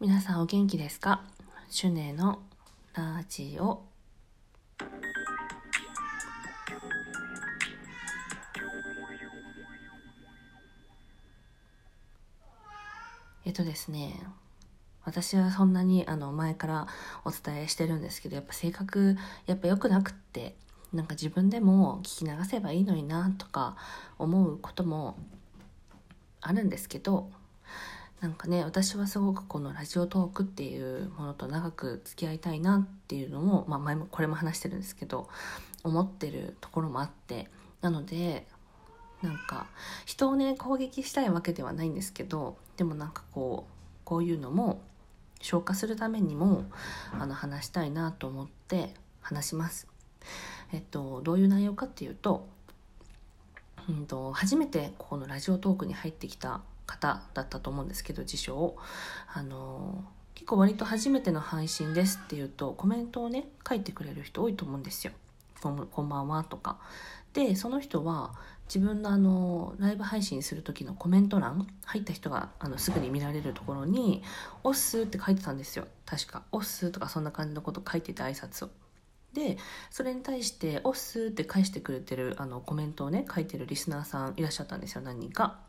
皆さんお元気ですか？シュネのラジオえっとですね私はそんなにあの前からお伝えしてるんですけどやっぱ性格やっぱ良くなくってなんか自分でも聞き流せばいいのになとか思うこともあるんですけどなんかね私はすごくこのラジオトークっていうものと長く付き合いたいなっていうのも、まあ、前もこれも話してるんですけど思ってるところもあってなのでなんか人をね攻撃したいわけではないんですけどでもなんかこうこういうのも消化するためにもあの話したいなと思って話します。えっと、どういう内容かっていうと,、うんと、初めてここのラジオトークに入ってきた方だったと思うんですけど辞書をあの結構割と初めての配信ですっていうとコメントをね書いてくれる人多いと思うんですよ。こんこんばんはとか。でその人は自分のあのライブ配信する時のコメント欄入った人があのすぐに見られるところに「おっす」って書いてたんですよ確か「おっす」とかそんな感じのこと書いてて挨拶を。でそれに対して「おっす」って返してくれてるあのコメントをね書いてるリスナーさんいらっしゃったんですよ何人か。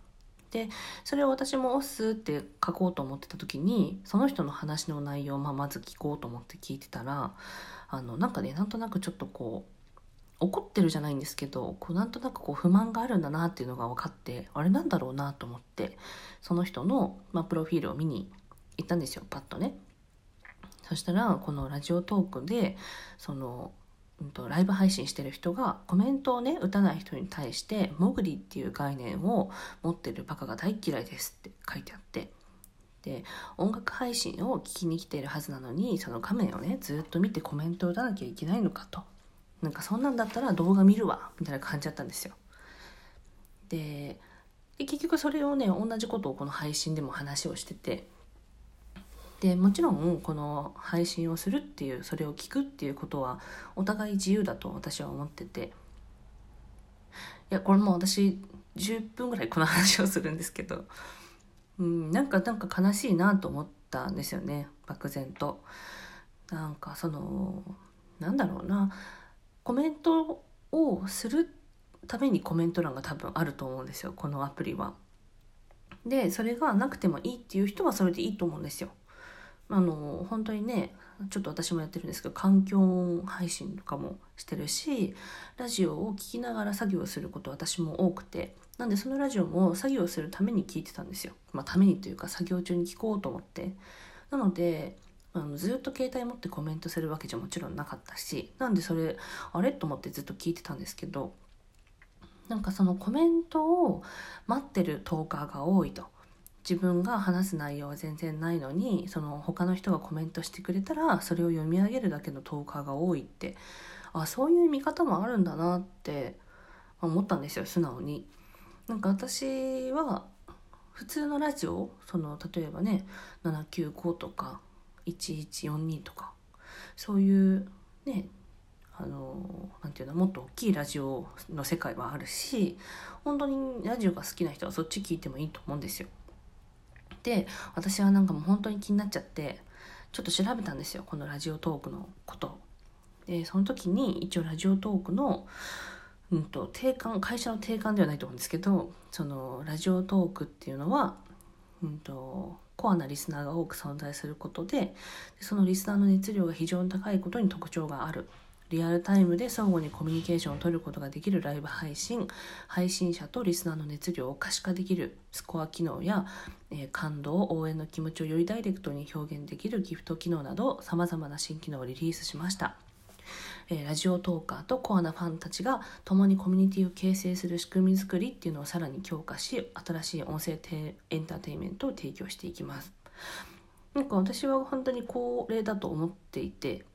でそれを私も「おっす」って書こうと思ってた時にその人の話の内容を、ま、まず聞こうと思って聞いてたらあのなんかねなんとなくちょっとこう怒ってるじゃないんですけどこうなんとなくこう不満があるんだなっていうのが分かってあれなんだろうなと思ってその人の、まあ、プロフィールを見に行ったんですよパッとね。そしたらこのラジオトークでその、ライブ配信してる人がコメントをね打たない人に対して「モグリっていう概念を持ってるバカが大嫌いです」って書いてあって。で音楽配信を聞きに来ているはずなのにその画面をねずっと見てコメントを打たなきゃいけないのかと。なんかそんなんだったら動画見るわみたいな感じだったんですよ。で結局それをね同じことをこの配信でも話をしてて。でもちろんこの配信をするっていうそれを聞くっていうことはお互い自由だと私は思ってていやこれも私10分ぐらいこの話をするんですけど、うん、なんかなんか悲しいなと思ったんですよね漠然と。なんかそのなんだろうなコメントをするためにコメント欄が多分あると思うんですよこのアプリは。でそれがなくてもいいっていう人はそれでいいと思うんですよ。あの本当にねちょっと私もやってるんですけど環境音配信とかもしてるしラジオを聴きながら作業すること私も多くてなんでそのラジオも作業するために聞いてたんですよ。まあ、ためにというか作業中に聞こうと思って。なのであのずっと携帯持ってコメントするわけじゃもちろんなかったしなんでそれあれ？と思ってずっと聞いてたんですけどなんかそのコメントを待ってるトーカーが多いと。自分が話す内容は全然ないのにその他の人がコメントしてくれたらそれを読み上げるだけのトーカーが多いってあそういう見方もあるんだなって思ったんですよ素直に。なんか私は普通のラジオその例えばね795とか1142とかそういうねあのなんていうのもっと大きいラジオの世界はあるし本当にラジオが好きな人はそっち聞いてもいいと思うんですよ。で私はなんかもう本当に気になっちゃってちょっと調べたんですよこのラジオトークのこと。でその時に一応ラジオトークのうんと定款会社の定款ではないと思うんですけどそのラジオトークっていうのは、うんと、コアなリスナーが多く存在することでそのリスナーの熱量が非常に高いことに特徴がある。リアルタイムで相互にコミュニケーションを取ることができるライブ配信配信者とリスナーの熱量を可視化できるスコア機能や、えー、感動応援の気持ちをよりダイレクトに表現できるギフト機能などさまざまな新機能をリリースしました。ラジオトーカーとコアなファンたちが共にコミュニティを形成する仕組み作りっていうのをさらに強化し新しい音声エンターテインメントを提供していきます。なんか私は本当にこれだと思っていて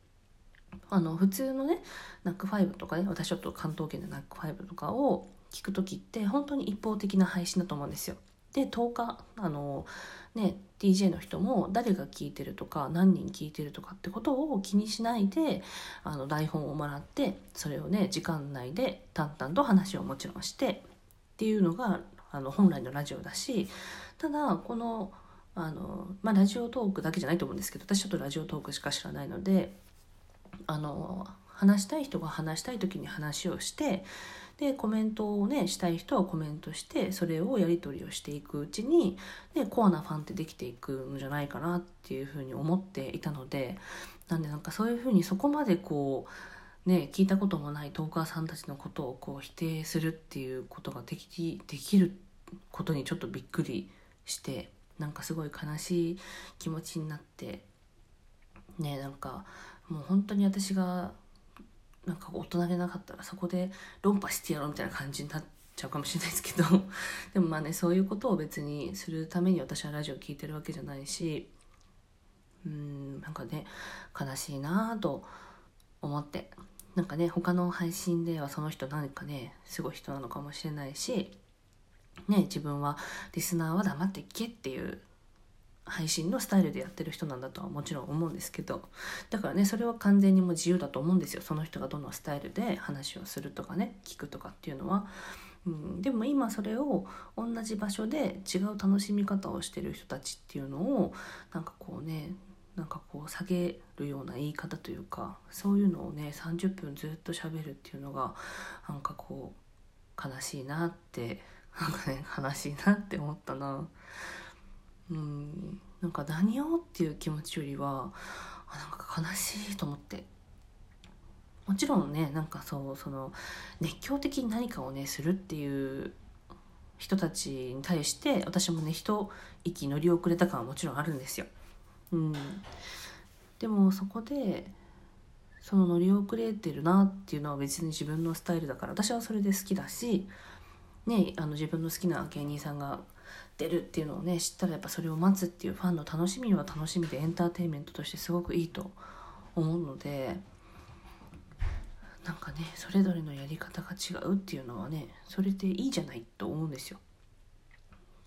あの普通のねナックファイブとかね私ちょっと関東圏でナックファイブとかを聞く時って本当に一方的な配信だと思うんですよ。で10日あのね DJ の人も誰が聞いてるとか何人聞いてるとかってことを気にしないであの台本をもらってそれをね時間内で淡々と話をもちろんしてっていうのがあの本来のラジオだしただこのあの、まあ、ラジオトークだけじゃないと思うんですけど私ちょっとラジオトークしか知らないのであの話したい人が話したい時に話をしてでコメントをねしたい人はコメントしてそれをやり取りをしていくうちに、ね、コアなファンってできていくんじゃないかなっていうふうに思っていたのでなんでなんかそういうふうにそこまでこうね聞いたこともないトーカーさんたちのことをこう否定するっていうことができできることにちょっとびっくりしてなんかすごい悲しい気持ちになってねなんかもう本当に私がなんか大人げなかったらそこで論破してやろうみたいな感じになっちゃうかもしれないですけど。でもまあねそういうことを別にするために私はラジオ聴いてるわけじゃないし。うんなんかね悲しいなと思って。なんかね他の配信ではその人何かねすごい人なのかもしれないし。ね自分はリスナーは黙っていけっていう配信のスタイルでやってる人なんだとはもちろん思うんですけどだからねそれは完全にもう自由だと思うんですよその人がどのスタイルで話をするとかね聞くとかっていうのは。うん、でも今それを同じ場所で違う楽しみ方をしてる人たちっていうのをなんかこうねなんかこう下げるような言い方というかそういうのをね30分ずっと喋るっていうのがなんかこう悲しいなってなんかね悲しいなって思ったな。うん。なんか何をっていう気持ちよりはあなんか悲しいと思って。もちろんねなんかそうその熱狂的に何かをねするっていう人たちに対して私もね一息乗り遅れた感はもちろんあるんですよ。うん、でもそこでその乗り遅れてるなっていうのは別に自分のスタイルだから私はそれで好きだし、ね、あの自分の好きな芸人さんが出るっていうのをね知ったらやっぱそれを待つっていうファンの楽しみは楽しみでエンターテインメントとしてすごくいいと思うのでなんかねそれぞれのやり方が違うっていうのはねそれでいいじゃないと思うんですよ。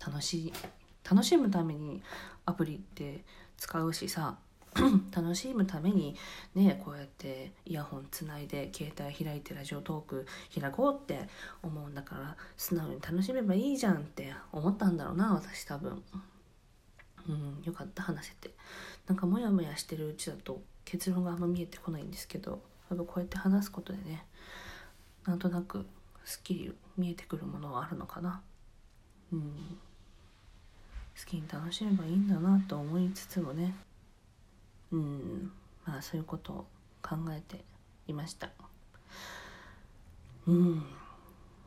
楽しい楽しむためにアプリって使うしさ 楽しむためにねこうやってイヤホンつないで携帯開いてラジオトーク開こうって思うんだから素直に楽しめばいいじゃんって思ったんだろうな私多分。うんよかった話せて。なんかモヤモヤしてるうちだと結論があんま見えてこないんですけど多分こうやって話すことでねなんとなくすっきり見えてくるものはあるのかな。うん。好きに楽しめばいいんだなと思いつつもねうんまあそういうことを考えていました。うん。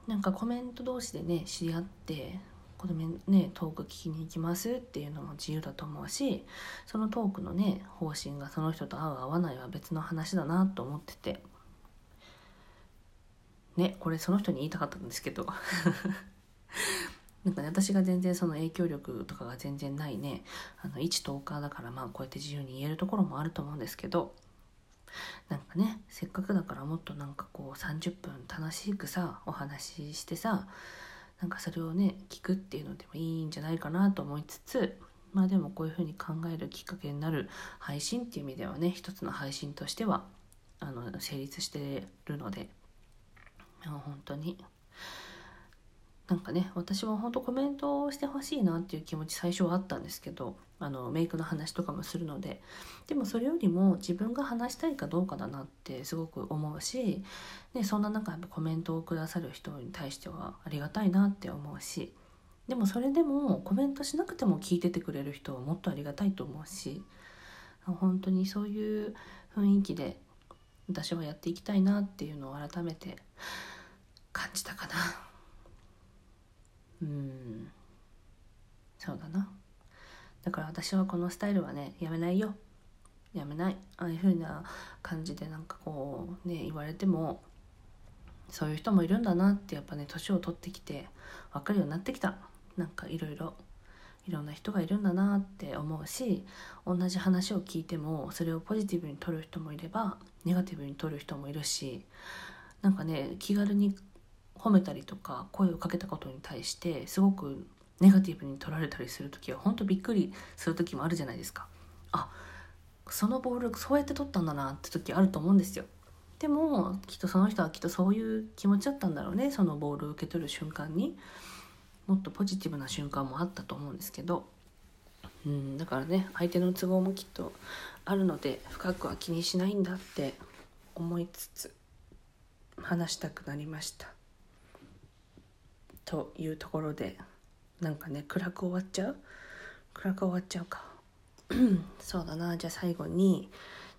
なんかコメント同士でね知り合ってこのねトーク聞きに行きますっていうのも自由だと思うしそのトークのね方針がその人と合う合わないは別の話だなと思ってて。ねこれその人に言いたかったんですけど。なんかね私が全然その影響力とかが全然ないねあの一トーカーだからまあこうやって自由に言えるところもあると思うんですけどなんかねせっかくだからもっとなんかこう30分楽しくさお話ししてさなんかそれをね聞くっていうのでもいいんじゃないかなと思いつつまあでもこういうふうに考えるきっかけになる配信っていう意味ではね一つの配信としてはあの成立してるので本当になんかね私は本当コメントをしてほしいなっていう気持ち最初はあったんですけどあのメイクの話とかもするので。でもそれよりも自分が話したいかどうかだなってすごく思うし、ね、そんな中やっぱコメントをくださる人に対してはありがたいなって思うし。でもそれでもコメントしなくても聞いててくれる人はもっとありがたいと思うし。本当にそういう雰囲気で私はやっていきたいなっていうのを改めて感じたかな。うん。そうだな。だから私はこのスタイルはねやめないよ。やめない。ああいう風な感じでなんかこうね言われてもそういう人もいるんだなってやっぱね年を取ってきて分かるようになってきた。なんかいろいろいろんな人がいるんだなって思うし同じ話を聞いてもそれをポジティブに取る人もいればネガティブに取る人もいるしなんかね気軽に褒めたりとか声をかけたことに対してすごくネガティブに取られたりする時は本当びっくりする時もあるじゃないですか。あそのボールそうやって取ったんだなって時あると思うんですよ。でもきっとその人はきっとそういう気持ちだったんだろうねそのボールを受け取る瞬間に。もっとポジティブな瞬間もあったと思うんですけど。うん、だからね相手の都合もきっとあるので深くは気にしないんだって思いつつ話したくなりました。というところでなんかね暗く終わっちゃう？暗く終わっちゃうか。そうだな。じゃあ最後に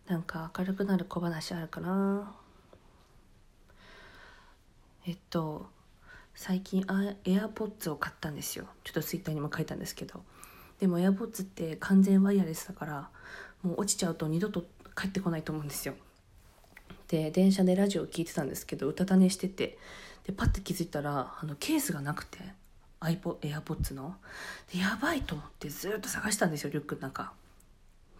なんか明るくなる小話あるかな？えっと最近あ AirPods を買ったんですよ。ちょっとツイッターにも書いたんですけど。でも AirPods って完全ワイヤレスだからもう落ちちゃうと二度と帰ってこないと思うんですよ。で電車でラジオ聞いてたんですけどうたた寝してて。でパッて気づいたらあのケースがなくて。iPod AirPods の。でやばいと思ってずっと探したんですよリュックの中。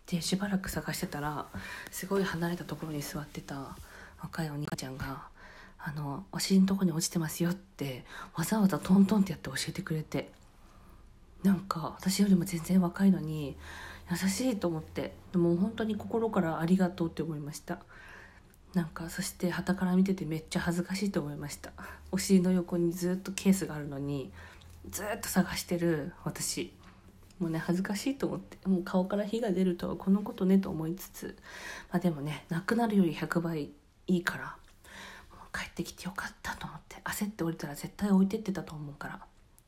でしばらく探してたらすごい離れたところに座ってた若いお兄ちゃんが「あのお尻のとこに落ちてますよ」ってわざわざトントンってやって教えてくれて。なんか私よりも全然若いのに優しいと思って。でも本当に心からありがとうって思いました。なんかそして旗から見ててめっちゃ恥ずかしいと思いました。お尻の横にずっとケースがあるのにずっと探してる私。もうね恥ずかしいと思ってもう顔から火が出るとはこのことねと思いつつ。まあでもねなくなるより100倍いいから帰ってきてよかったと思って焦って降りたら絶対置いてってたと思うから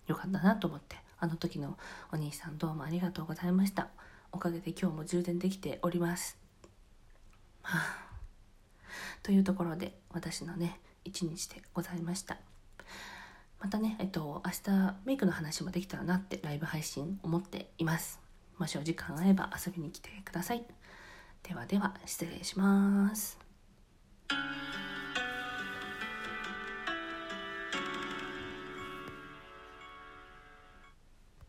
よかったなと思ってあの時のお兄さんどうもありがとうございました。おかげで今日も充電できております。はあ。というところで私のね一日でございました。またねえっと明日メイクの話もできたらなってライブ配信思っています。もしお時間あれば遊びに来てください。ではでは失礼します。